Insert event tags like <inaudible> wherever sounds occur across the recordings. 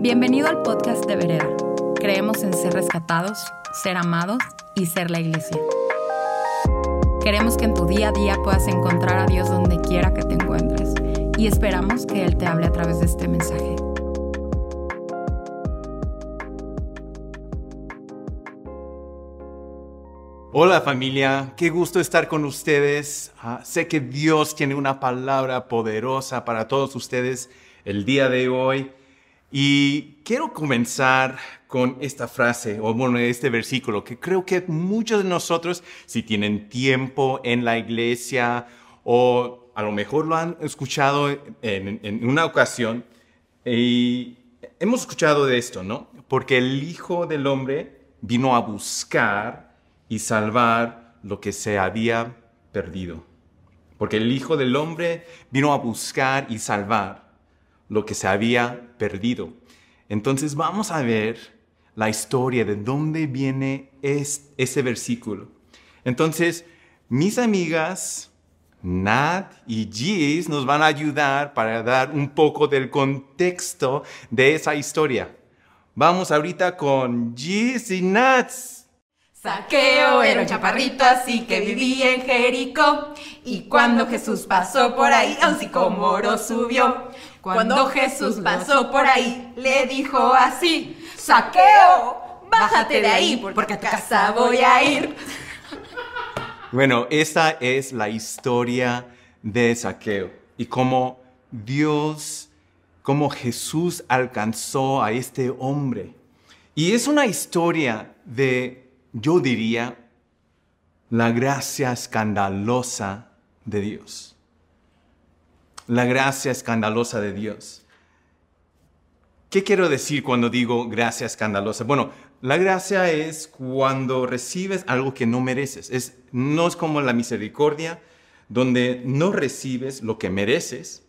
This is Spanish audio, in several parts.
Bienvenido al podcast de Vereda. Creemos en ser rescatados, ser amados y ser la iglesia. Queremos que en tu día a día puedas encontrar a Dios donde quiera que te encuentres y esperamos que Él te hable a través de este mensaje. Hola familia, qué gusto estar con ustedes. Ah, sé que Dios tiene una palabra poderosa para todos ustedes el día de hoy. Y quiero comenzar con esta frase, o bueno, este versículo, que creo que muchos de nosotros, si tienen tiempo en la iglesia o a lo mejor lo han escuchado en, en una ocasión, y hemos escuchado de esto, ¿no? Porque el Hijo del Hombre vino a buscar y salvar lo que se había perdido. Porque el Hijo del Hombre vino a buscar y salvar lo que se había perdido. Entonces vamos a ver la historia de dónde viene ese versículo. Entonces, mis amigas Nat y Gis nos van a ayudar para dar un poco del contexto de esa historia. Vamos ahorita con Gis y Nat. Saqueo era un chaparrito así que vivía en Jericó y cuando Jesús pasó por ahí a un sicomoro subió. Cuando Jesús pasó por ahí le dijo así, Saqueo, bájate de ahí porque a tu casa voy a ir. Bueno, esta es la historia de Saqueo y cómo Dios, cómo Jesús alcanzó a este hombre. Y es una historia de yo diría, la gracia escandalosa de Dios. La gracia escandalosa de Dios. ¿Qué quiero decir cuando digo gracia escandalosa? Bueno, la gracia es cuando recibes algo que no mereces. Es, no es como la misericordia, donde no recibes lo que mereces,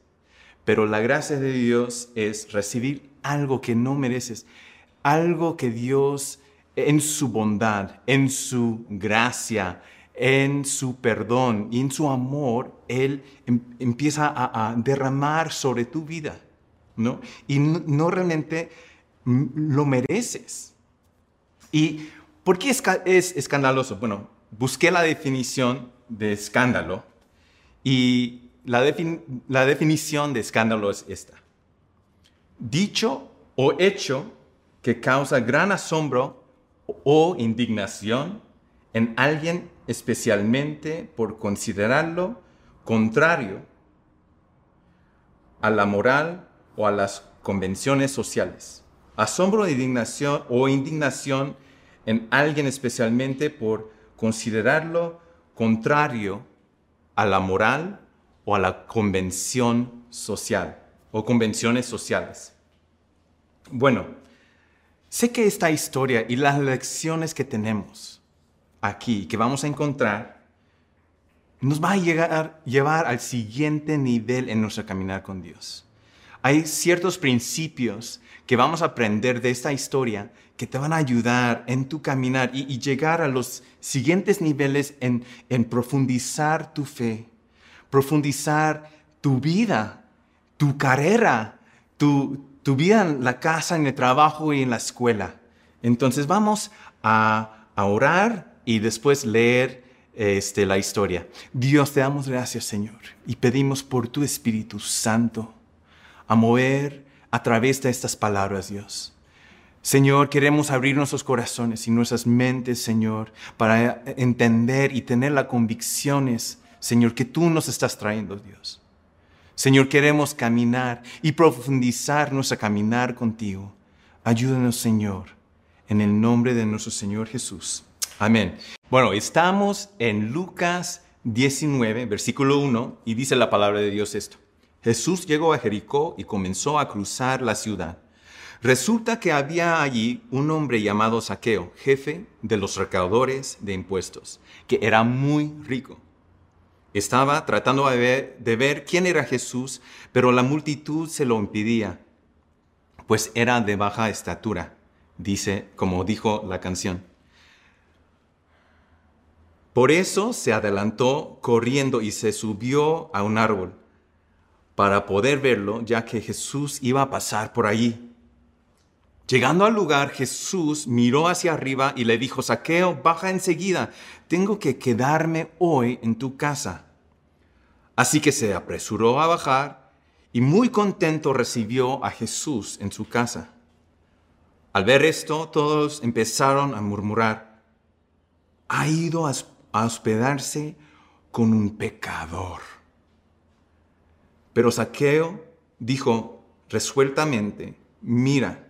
pero la gracia de Dios es recibir algo que no mereces, algo que Dios en su bondad, en su gracia, en su perdón y en su amor, Él em, empieza a, derramar sobre tu vida, ¿no? Y no, realmente lo mereces. ¿Y por qué es, es escandaloso? Bueno, busqué la definición de escándalo y la definición de escándalo es esta. Dicho o hecho que causa gran asombro o indignación en alguien especialmente por considerarlo contrario a la moral o a las convenciones sociales. Asombro e indignación, o indignación en alguien especialmente por considerarlo contrario a la moral o a la convención social o convenciones sociales. Bueno, Sé que esta historia y las lecciones que tenemos aquí, que vamos a encontrar, nos va a llegar, llevar al siguiente nivel en nuestro caminar con Dios. Hay ciertos principios que vamos a aprender de esta historia que te van a ayudar en tu caminar y, llegar a los siguientes niveles en, profundizar tu fe, profundizar tu vida, tu carrera, tu vida en la casa, en el trabajo y en la escuela. Entonces vamos a, orar y después leer este, la historia. Dios, te damos gracias, Señor, y pedimos por tu Espíritu Santo a mover a través de estas palabras, Dios. Señor, queremos abrir nuestros corazones y nuestras mentes, Señor, para entender y tener las convicciones, Señor, que tú nos estás trayendo, Dios. Señor, queremos caminar y profundizar nuestra caminar contigo. Ayúdanos, Señor, en el nombre de nuestro Señor Jesús. Amén. Bueno, estamos en Lucas 19, versículo 1, y dice la palabra de Dios esto. Jesús llegó a Jericó y comenzó a cruzar la ciudad. Resulta que había allí un hombre llamado Saqueo, jefe de los recaudadores de impuestos, que era muy rico estaba tratando de ver, quién era Jesús, pero la multitud se lo impedía, pues era de baja estatura, dice, como dijo la canción. Por eso se adelantó corriendo y se subió a un árbol para poder verlo, ya que Jesús iba a pasar por allí. Llegando al lugar, Jesús miró hacia arriba y le dijo, Saqueo, baja enseguida, tengo que quedarme hoy en tu casa. Así que se apresuró a bajar y muy contento recibió a Jesús en su casa. Al ver esto, todos empezaron a murmurar, ha ido a hospedarse con un pecador. Pero Saqueo dijo resueltamente, mira,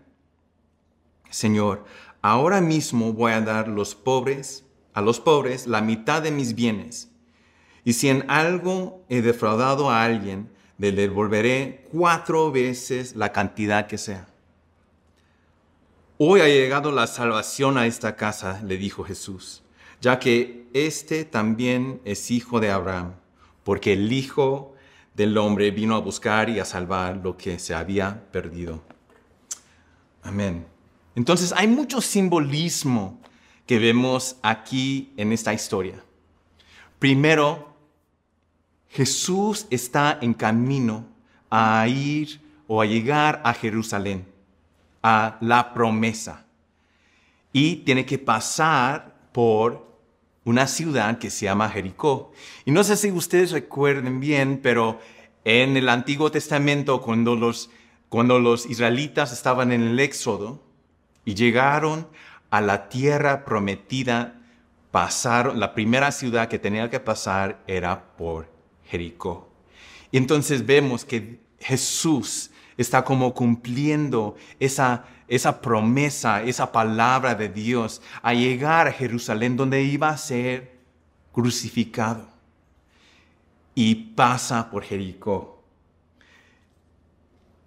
Señor, ahora mismo voy a dar los pobres, a los pobres la mitad de mis bienes. Y si en algo he defraudado a alguien, le devolveré cuatro veces la cantidad que sea. Hoy ha llegado la salvación a esta casa, le dijo Jesús, ya que este también es hijo de Abraham, porque el Hijo del Hombre vino a buscar y a salvar lo que se había perdido. Amén. Entonces hay mucho simbolismo que vemos aquí en esta historia. Primero, Jesús está en camino a ir o a llegar a Jerusalén, a la promesa. Y tiene que pasar por una ciudad que se llama Jericó. Y no sé si ustedes recuerden bien, pero en el Antiguo Testamento, cuando los, cuando los israelitas estaban en el Éxodo, y llegaron a la tierra prometida. Pasaron, la primera ciudad que tenía que pasar era por Jericó. Y entonces vemos que Jesús está como cumpliendo esa, esa promesa, esa palabra de Dios a llegar a Jerusalén donde iba a ser crucificado. Y pasa por Jericó.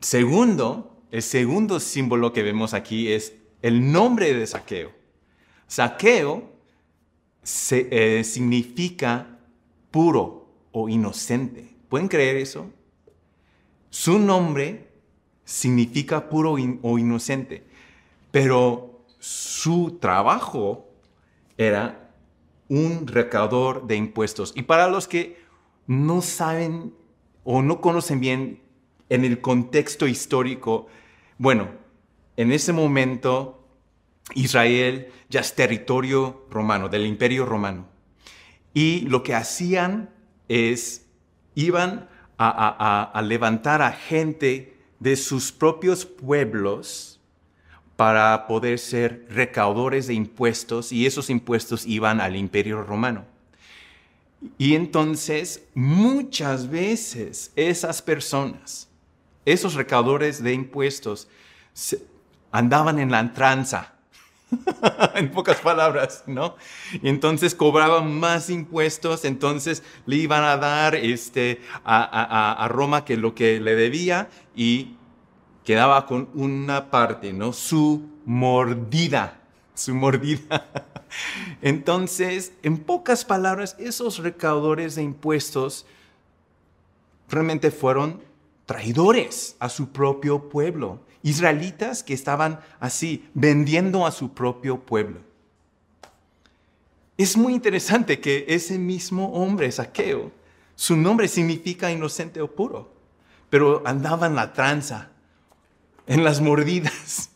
Segundo, el segundo símbolo que vemos aquí es el nombre de Saqueo. Saqueo eh, significa puro o inocente. ¿Pueden creer eso? Su nombre significa puro o inocente, pero su trabajo era un recaudador de impuestos. Y para los que no saben o no conocen bien en el contexto histórico, bueno, en ese momento Israel ya es territorio romano, del imperio romano. Y lo que hacían es, iban a, levantar a gente de sus propios pueblos para poder ser recaudadores de impuestos y esos impuestos iban al imperio romano. Y entonces muchas veces esas personas, esos recaudadores de impuestos, andaban en la tranza, <laughs> en pocas palabras, ¿no? Y entonces cobraban más impuestos, entonces le iban a dar este, a, Roma que lo que le debía y quedaba con una parte, ¿no? Su mordida, su mordida. <laughs> Entonces, en pocas palabras, esos recaudadores de impuestos realmente fueron traidores a su propio pueblo israelitas que estaban así, vendiendo a su propio pueblo. Es muy interesante que ese mismo hombre, Saqueo, su nombre significa inocente o puro, pero andaba en la tranza, en las mordidas.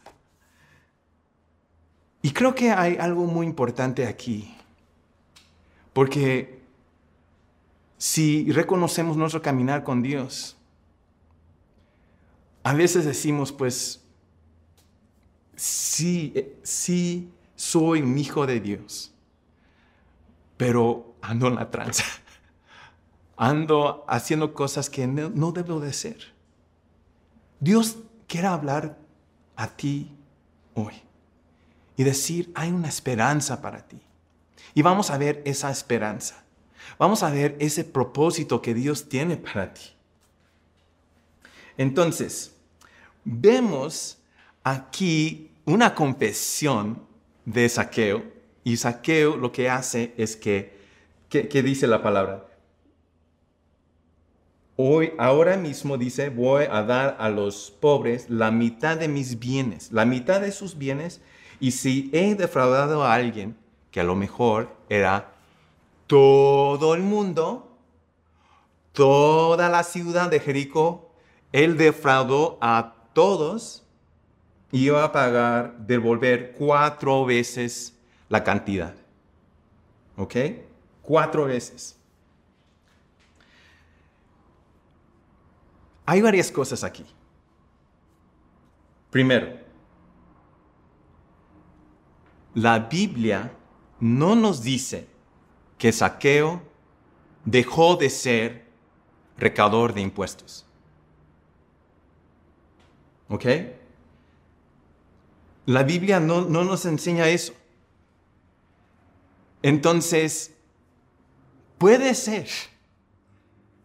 Y creo que hay algo muy importante aquí, porque si reconocemos nuestro caminar con Dios, a veces decimos, pues, sí, eh, sí soy un hijo de Dios, pero ando en la tranza, <laughs> ando haciendo cosas que no, debo de ser. Dios quiere hablar a ti hoy y decir, hay una esperanza para ti. Y vamos a ver esa esperanza. Vamos a ver ese propósito que Dios tiene para ti. Entonces, vemos aquí una confesión de Saqueo y Saqueo lo que hace es que, ¿qué dice la palabra? Hoy, ahora mismo dice, voy a dar a los pobres la mitad de mis bienes, la mitad de sus bienes, y si he defraudado a alguien, que a lo mejor era todo el mundo, toda la ciudad de Jericó, él defraudó a todos, iba a pagar, devolver cuatro veces la cantidad. ¿Ok? Cuatro veces. Hay varias cosas aquí. Primero, la Biblia no nos dice que Saqueo dejó de ser recaudador de impuestos. ¿Ok? La Biblia no, no nos enseña eso. Entonces, puede ser,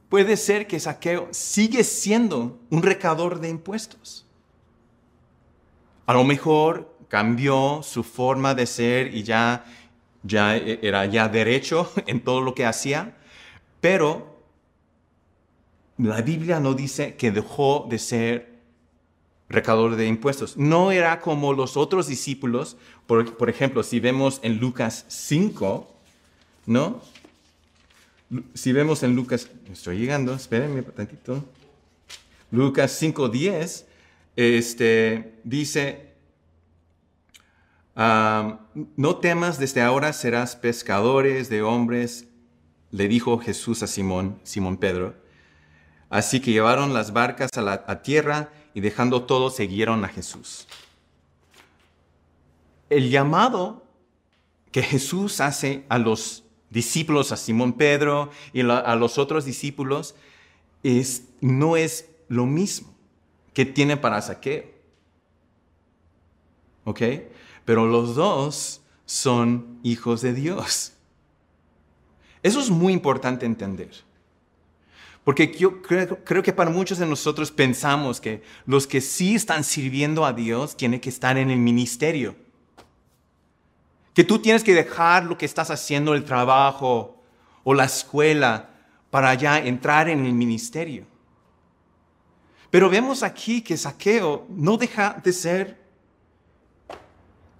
puede ser que Saqueo sigue siendo un recaudador de impuestos. A lo mejor cambió su forma de ser y ya, ya era ya derecho <laughs> en todo lo que hacía, pero la Biblia no dice que dejó de ser recaudador de impuestos. No era como los otros discípulos, por, por, ejemplo, si vemos en Lucas 5, ¿no? Si vemos en Lucas, estoy llegando, espérenme un tantito. Lucas 5.10, este, dice, no temas, desde ahora serás pescadores de hombres, le dijo Jesús a Simón, Simón Pedro. Así que llevaron las barcas a la a tierra y dejando todo siguieron a Jesús. El llamado que Jesús hace a los discípulos, a Simón Pedro y a los otros discípulos, es, no es lo mismo que tiene para Saqueo. ¿Ok? Pero los dos son hijos de Dios. Eso es muy importante entender. Porque yo creo, que para muchos de nosotros pensamos que los que sí están sirviendo a Dios tienen que estar en el ministerio. Que tú tienes que dejar lo que estás haciendo, el trabajo o la escuela, para ya entrar en el ministerio. Pero vemos aquí que Saqueo no deja de ser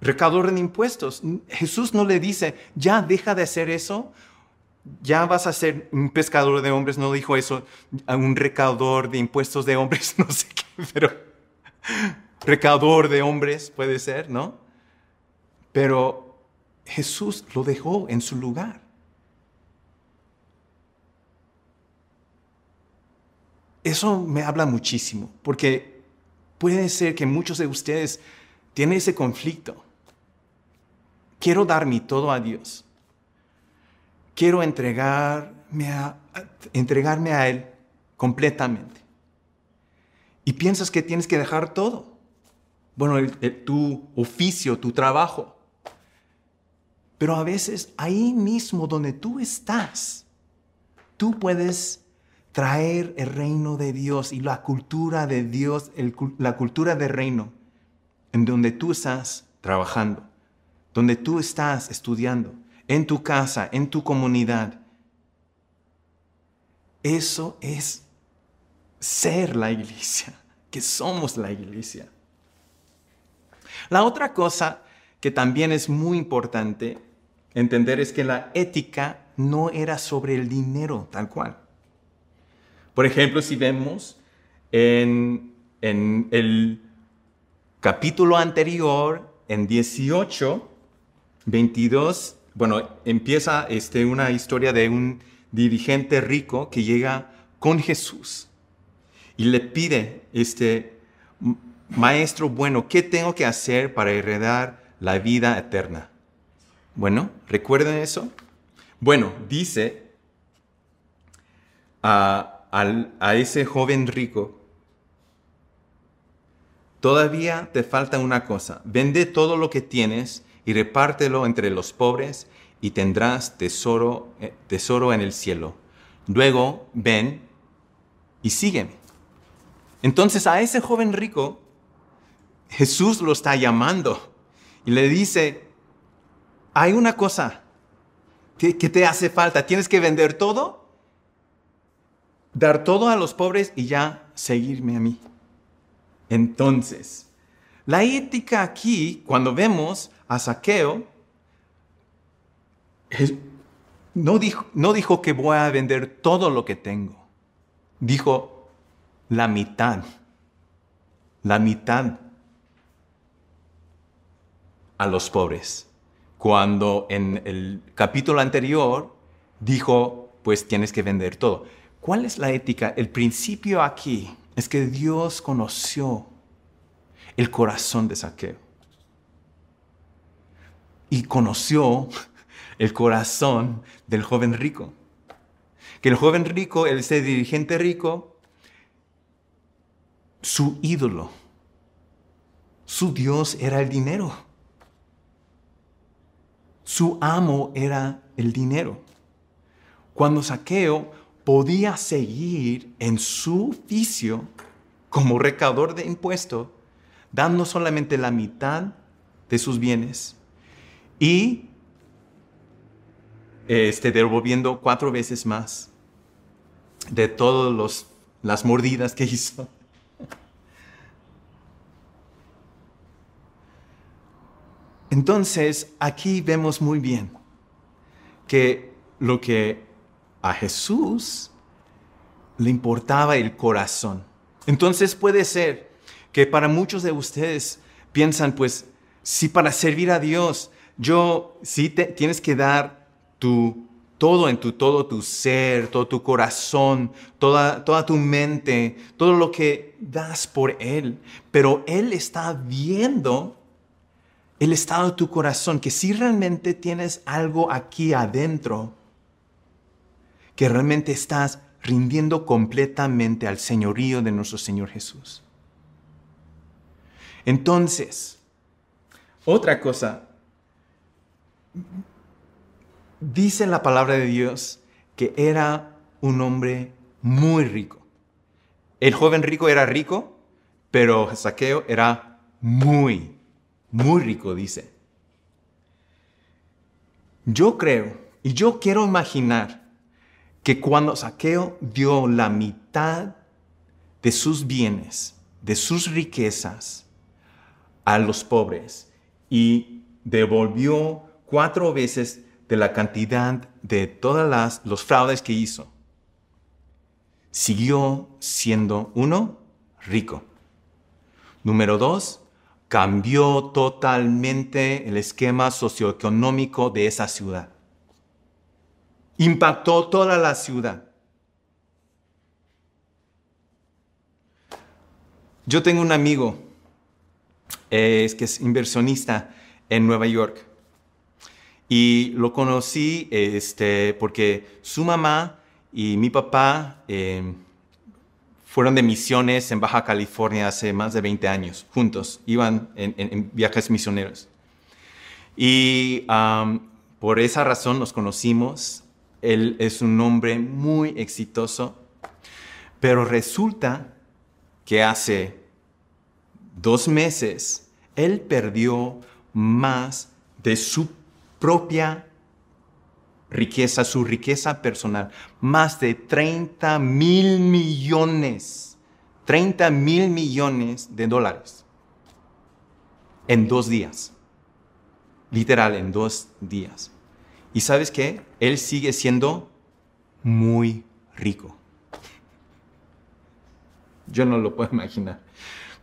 recaudador de impuestos. Jesús no le dice, ya deja de hacer eso, ya vas a ser un pescador de hombres, no dijo eso, un recaudador de impuestos de hombres, <laughs> no sé qué, pero recaudador de hombres puede ser, ¿no? Pero Jesús lo dejó en su lugar. Eso me habla muchísimo, porque puede ser que muchos de ustedes tienen ese conflicto. Quiero dar mi todo a Dios quiero entregarme a, entregarme a Él completamente. Y piensas que tienes que dejar todo. Bueno, tu oficio, tu trabajo. Pero a veces ahí mismo donde tú estás, tú puedes traer el reino de Dios y la cultura de Dios, la cultura del reino, en donde tú estás trabajando, donde tú estás estudiando, en tu casa, en tu comunidad. Eso es ser la iglesia, que somos la iglesia. La otra cosa que también es muy importante entender es que la ética no era sobre el dinero tal cual. Por ejemplo, si vemos en, el capítulo anterior, en 18, 22 bueno, empieza este, una historia de un dirigente rico que llega con Jesús y le pide, este, maestro bueno, ¿qué tengo que hacer para heredar la vida eterna? Bueno, ¿recuerden eso? Bueno, dice a, a ese joven rico, todavía te falta una cosa, vende todo lo que tienes y repártelo entre los pobres y tendrás tesoro, eh, tesoro en el cielo. Luego ven y sígueme. Entonces a ese joven rico Jesús lo está llamando y le dice, hay una cosa que, que te hace falta, tienes que vender todo, dar todo a los pobres y ya seguirme a mí. Entonces, la ética aquí, cuando vemos a Saqueo, no dijo, que voy a vender todo lo que tengo. Dijo la mitad. La mitad. a los pobres, cuando en el capítulo anterior dijo, pues tienes que vender todo. ¿Cuál es la ética? El principio aquí es que Dios conoció el corazón de Saqueo. Y conoció el corazón del joven rico. Que el joven rico, ese dirigente rico, su ídolo, su Dios era el dinero. Su amo era el dinero. Cuando Saqueo podía seguir en su oficio como recaudador de impuestos, dando solamente la mitad de sus bienes y este, devolviendo cuatro veces más de todas las mordidas que <laughs> hizo. Entonces, aquí vemos muy bien que lo que a Jesús le importaba el corazón. Entonces puede ser que para muchos de ustedes piensan, pues, si para servir a Dios, yo sí te, tienes que dar tu todo en tu todo tu ser, todo tu corazón, toda, toda tu mente, todo lo que das por Él. Pero Él está viendo el estado de tu corazón, que si realmente tienes algo aquí adentro, que realmente estás rindiendo completamente al señorío de nuestro Señor Jesús. Entonces, otra cosa, dice la palabra de Dios que era un hombre muy rico. El joven rico era rico, pero Saqueo era muy, muy rico, dice. Yo creo y yo quiero imaginar que cuando Saqueo dio la mitad de sus bienes, de sus riquezas a los pobres y devolvió cuatro veces de la cantidad de todos los fraudes que hizo, siguió siendo uno rico. Número dos, cambió totalmente el esquema socioeconómico de esa ciudad impactó toda la ciudad. Yo tengo un amigo es que es inversionista en Nueva York y lo conocí este, porque su mamá y mi papá em, fueron de misiones en Baja California hace más de 20 años, juntos, iban en, viajes misioneros. Y por esa razón nos conocimos él es un hombre muy exitoso, pero resulta que hace dos meses él perdió más de su propia riqueza, su riqueza personal, más de 30 mil millones, 30 mil millones de dólares en dos días, literal, en dos días. Y sabes qué? Él sigue siendo muy rico. Yo no lo puedo imaginar.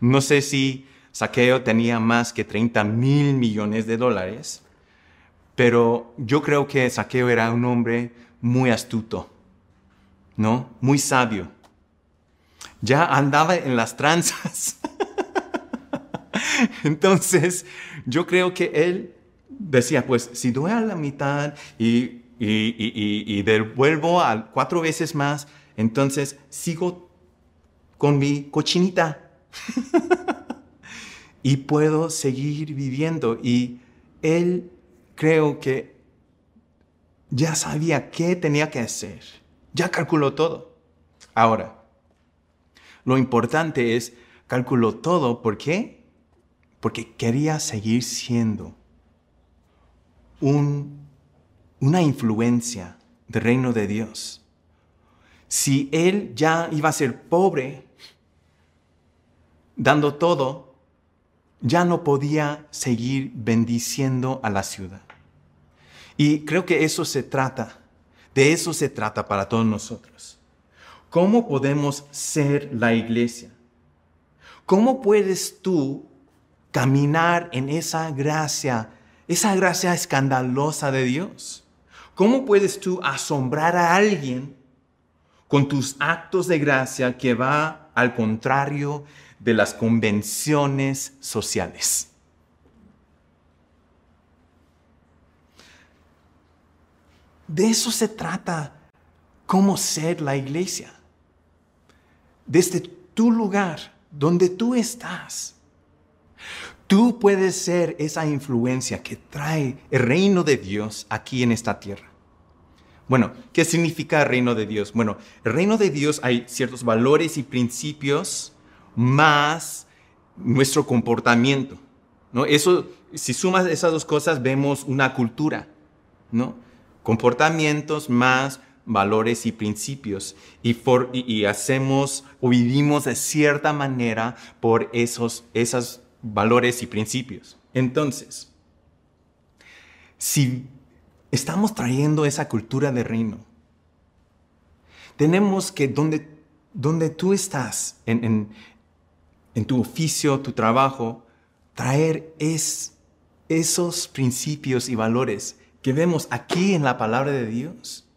No sé si Saqueo tenía más que 30 mil millones de dólares, pero yo creo que Saqueo era un hombre muy astuto, ¿no? Muy sabio. Ya andaba en las tranzas. <laughs> Entonces, yo creo que él decía, pues si doy a la mitad y, y, devuelvo a cuatro veces más, entonces sigo con mi cochinita. <laughs> y puedo seguir viviendo. Y él creo que ya sabía qué tenía que hacer. Ya calculó todo. Ahora, lo importante es, calculó todo. ¿Por qué? Porque quería seguir siendo una influencia del reino de Dios. Si él ya iba a ser pobre, dando todo, ya no podía seguir bendiciendo a la ciudad. Y creo que eso se trata, de eso se trata para todos nosotros. ¿Cómo podemos ser la iglesia? ¿Cómo puedes tú caminar en esa gracia, esa gracia escandalosa de Dios? ¿Cómo puedes tú asombrar a alguien con tus actos de gracia que va al contrario de las convenciones sociales? De eso se trata cómo ser la iglesia. Desde tu lugar, donde tú estás. Tú puedes ser esa influencia que trae el reino de Dios aquí en esta tierra. Bueno, ¿qué significa reino de Dios? Bueno, reino de Dios hay ciertos valores y principios más nuestro comportamiento. ¿no? Eso, si sumas esas dos cosas, vemos una cultura, ¿no? Comportamientos más valores y principios y, hacemos o vivimos de cierta manera por esos, esos valores y principios. Entonces, si estamos trayendo esa cultura de reino, tenemos que donde, donde tú estás, en, en, tu oficio, tu trabajo, traer es, esos principios y valores que vemos aquí en la palabra de Dios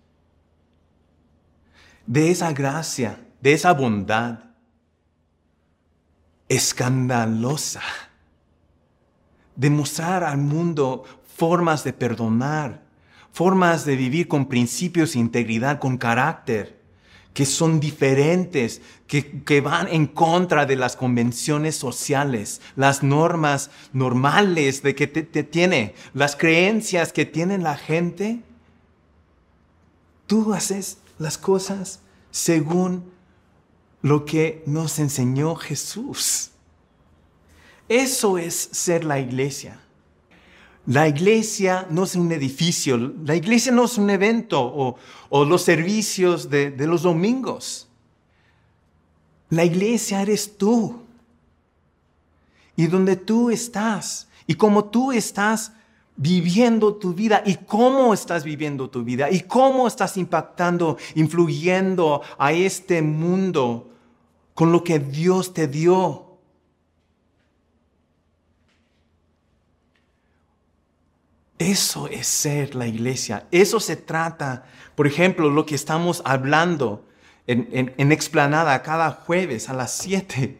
de esa gracia, de esa bondad escandalosa. Demostrar al mundo formas de perdonar, formas de vivir con principios e integridad, con carácter, que son diferentes, que, van en contra de las convenciones sociales, las normas normales de que te tiene, las creencias que tiene la gente. Tú haces las cosas según lo que nos enseñó Jesús. Eso es ser la iglesia. La iglesia no es un edificio, la iglesia no es un evento o, los servicios de, los domingos. La iglesia eres tú. Y donde tú estás y como tú estás, viviendo tu vida y cómo estás viviendo tu vida y cómo estás impactando, influyendo a este mundo con lo que Dios te dio. Eso es ser la iglesia. Eso se trata, por ejemplo, lo que estamos hablando en, explanada cada jueves a las 7.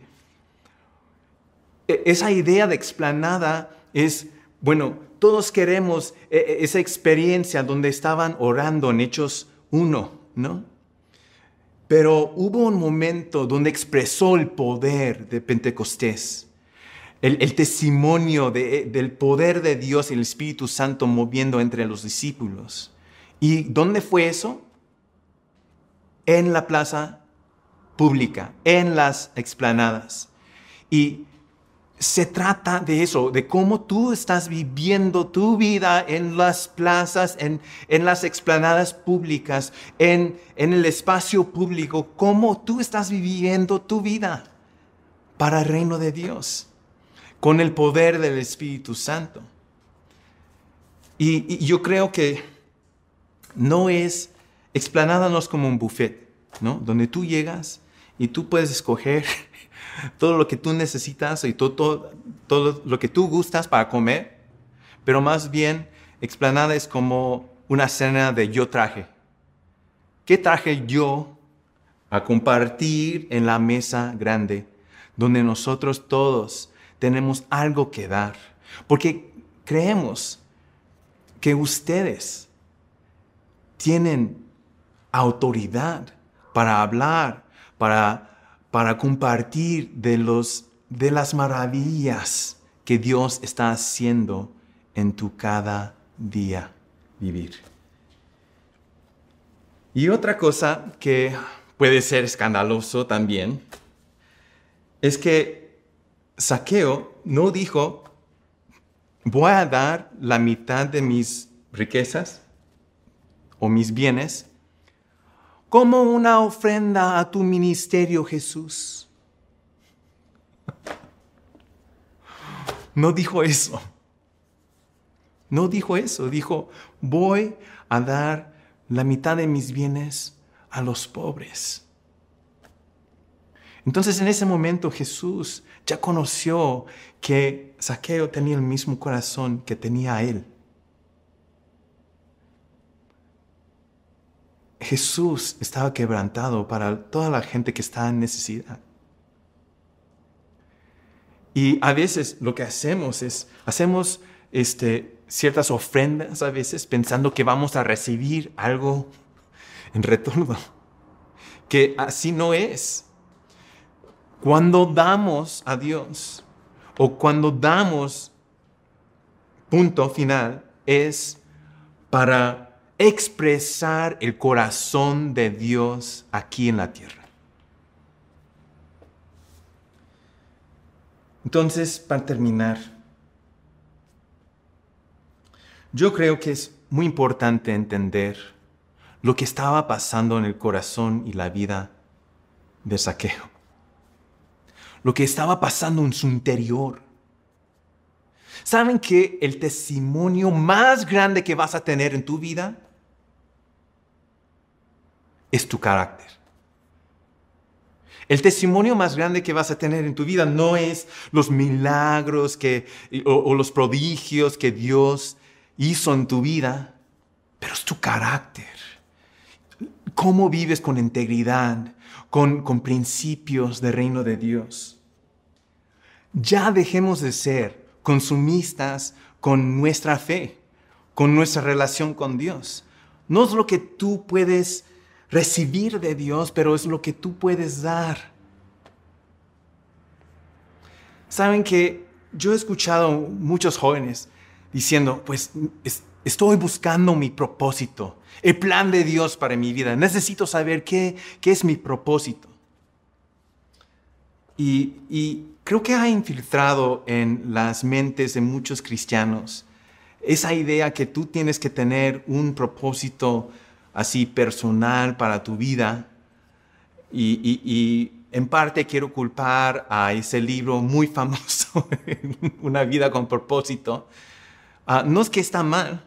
E, esa idea de explanada es, bueno, todos queremos eh, eh, esa experiencia donde estaban orando en Hechos 1, ¿no? Pero hubo un momento donde expresó el poder de Pentecostés, el, testimonio del poder de Dios y el Espíritu Santo moviendo entre los discípulos. ¿Y dónde fue eso? En la plaza pública, en las explanadas. Y se trata de eso, de cómo tú estás viviendo tu vida en las plazas, en, las explanadas públicas, en, en el espacio público, cómo tú estás viviendo tu vida para el reino de Dios, con el poder del Espíritu Santo. Y, yo creo que no es, explanada no es como un buffet, ¿no? Donde tú llegas y tú puedes escoger <laughs> todo lo que tú necesitas y todo, todo, lo que tú gustas para comer, pero más bien explanada es como una cena de yo traje. ¿Qué traje yo a compartir en la mesa grande, donde nosotros todos tenemos algo que dar? Porque creemos que ustedes tienen autoridad para hablar, para para compartir de, los, de las maravillas que Dios está haciendo en tu cada día vivir. Y otra cosa que puede ser escandaloso también es que Saqueo no dijo, voy a dar la mitad de mis riquezas o mis bienes como una ofrenda a tu ministerio, Jesús. No dijo eso. No dijo eso. Dijo, voy a dar la mitad de mis bienes a los pobres. Entonces en ese momento Jesús ya conoció que Saqueo tenía el mismo corazón que tenía él. Jesús estaba quebrantado para toda la gente que está en necesidad. Y a veces lo que hacemos es, hacemos este, ciertas ofrendas a veces pensando que vamos a recibir algo en retorno, que así no es. Cuando damos a Dios o cuando damos punto final es para expresar el corazón de Dios aquí en la tierra. Entonces, para terminar, yo creo que es muy importante entender lo que estaba pasando en el corazón y la vida de Saqueo. Lo que estaba pasando en su interior. ¿Saben que el testimonio más grande que vas a tener en tu vida es tu carácter? El testimonio más grande que vas a tener en tu vida no es los milagros que, o, o los prodigios que Dios hizo en tu vida, pero es tu carácter. ¿Cómo vives con integridad, con, con principios del reino de Dios? Ya dejemos de ser consumistas con nuestra fe, con nuestra relación con Dios. No es lo que tú puedes recibir de Dios, pero es lo que tú puedes dar. Saben que yo he escuchado muchos jóvenes diciendo, pues estoy buscando mi propósito, el plan de Dios para mi vida. Necesito saber qué, qué es mi propósito. Y, y creo que ha infiltrado en las mentes de muchos cristianos esa idea que tú tienes que tener un propósito así personal para tu vida. Y, en parte quiero culpar a ese libro muy <laughs> famoso, Una vida con propósito. Ah, no es que está mal,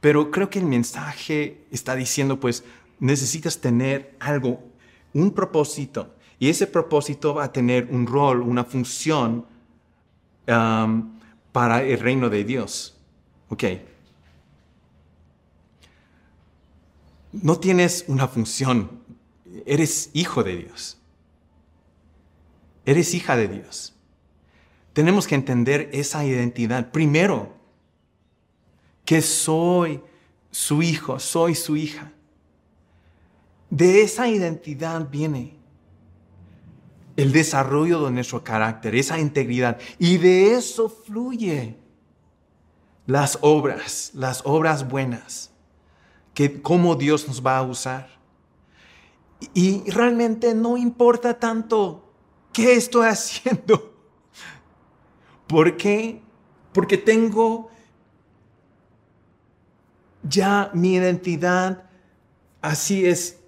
pero creo que el mensaje está diciendo, pues necesitas tener algo, un propósito. Y ese propósito va a tener un rol, una función para el reino de Dios. Ok. no tienes una función, eres hijo de Dios. Eres hija de Dios. Tenemos que entender esa identidad. Primero, que soy su hijo, soy su hija. De esa identidad viene el desarrollo de nuestro carácter, esa integridad. Y de eso fluye las obras, las obras buenas que cómo Dios nos va a usar. Y realmente no importa tanto qué estoy <laughs> haciendo. ¿Por qué? Porque tengo ya mi identidad, así es,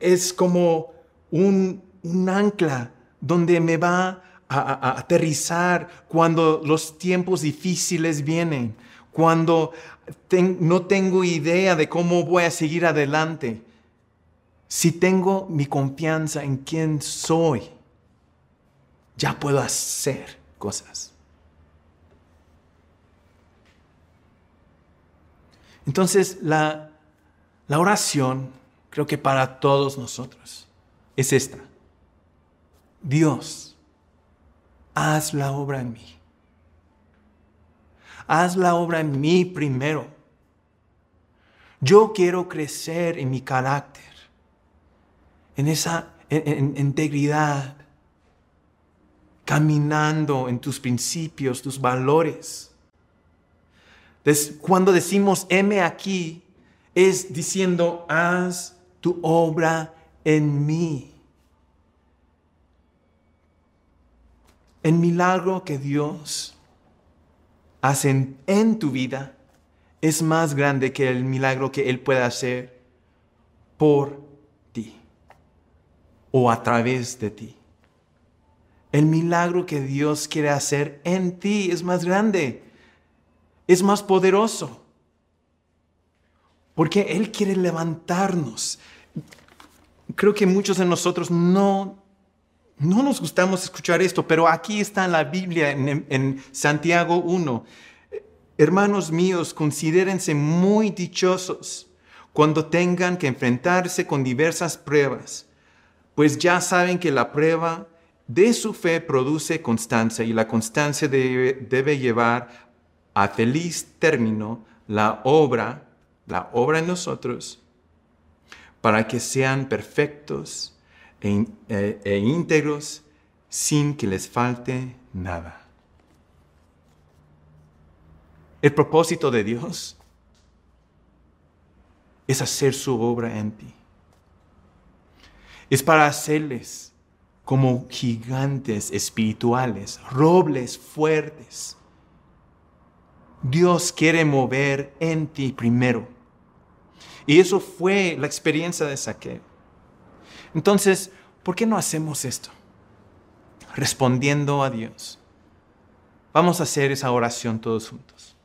es como un, ancla donde me va a aterrizar cuando los tiempos difíciles vienen, cuando no tengo idea de cómo voy a seguir adelante, si tengo mi confianza en quién soy, ya puedo hacer cosas. Entonces, la, la oración, creo que para todos nosotros, es esta. Dios, haz la obra en mí haz la obra en mí primero. Yo quiero crecer en mi carácter, en esa integridad, caminando en tus principios, tus valores. Cuando decimos M aquí, es diciendo, haz tu obra en mí. El milagro que Dios hacen en tu vida es más grande que el milagro que Él puede hacer por ti o a través de ti. El milagro que Dios quiere hacer en ti es más grande, es más poderoso, porque Él quiere levantarnos. creo que muchos de nosotros no, no nos gustamos escuchar esto, pero aquí está en la Biblia, en, Santiago 1. Hermanos míos, considérense muy dichosos cuando tengan que enfrentarse con diversas pruebas, pues ya saben que la prueba de su fe produce constancia y la constancia debe llevar a feliz término la obra, la obra en nosotros, para que sean perfectos e, e, e íntegros sin que les falte nada. El propósito de Dios es hacer su obra en ti. Es para hacerles como gigantes espirituales, robles fuertes. Dios quiere mover en ti primero. Y eso fue la experiencia de Saqueo. Entonces, ¿por qué no hacemos esto? Respondiendo a Dios. Vamos a hacer esa oración todos juntos.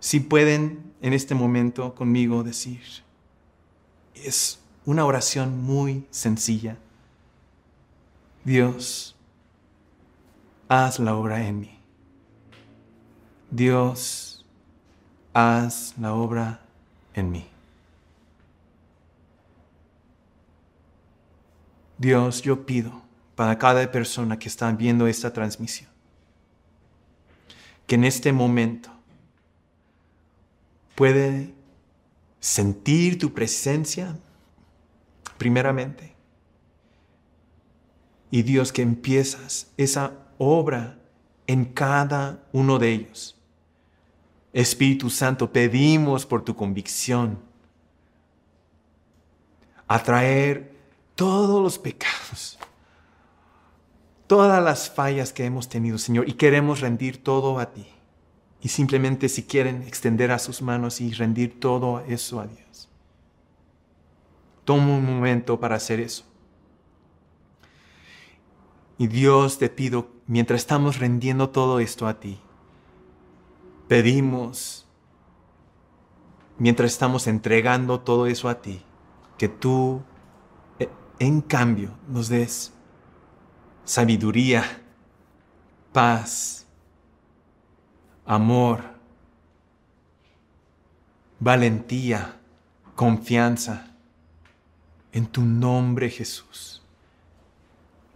Si pueden en este momento conmigo decir, es una oración muy sencilla. Dios, haz la obra en mí. Dios, haz la obra en mí. Dios, yo pido para cada persona que está viendo esta transmisión, que en este momento puede sentir tu presencia, primeramente. Y Dios, que empiezas esa obra en cada uno de ellos. Espíritu Santo, pedimos por tu convicción atraer todos los pecados, todas las fallas que hemos tenido, Señor, y queremos rendir todo a ti. Y simplemente si quieren extender a sus manos y rendir todo eso a Dios. Toma un momento para hacer eso. Y Dios te pido, mientras estamos rendiendo todo esto a ti, pedimos, mientras estamos entregando todo eso a ti, que tú, eh, en cambio, nos des sabiduría, paz, amor, valentía, confianza en tu nombre Jesús.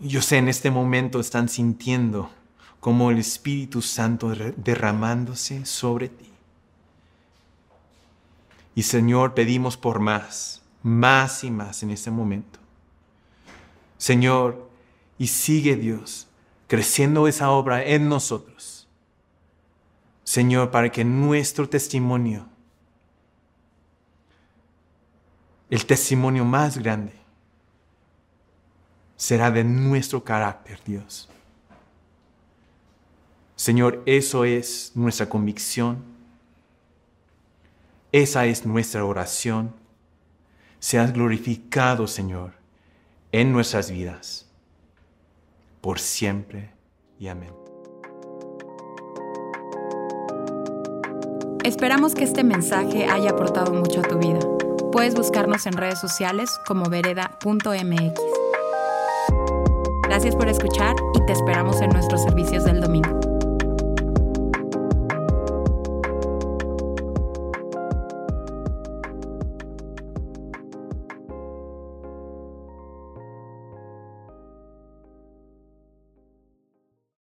Yo sé en este momento están sintiendo como el Espíritu Santo derramándose sobre ti. Y Señor, pedimos por más, más y más en este momento. Señor, y sigue Dios creciendo esa obra en nosotros Señor, para que nuestro testimonio, el testimonio más grande, será de nuestro carácter, Dios. Señor, eso es nuestra convicción. Esa es nuestra oración. Seas glorificado, Señor, en nuestras vidas, por siempre y amén. Esperamos que este mensaje haya aportado mucho a tu vida. Puedes buscarnos en redes sociales como vereda.mx. Gracias por escuchar y te esperamos en nuestros servicios del domingo.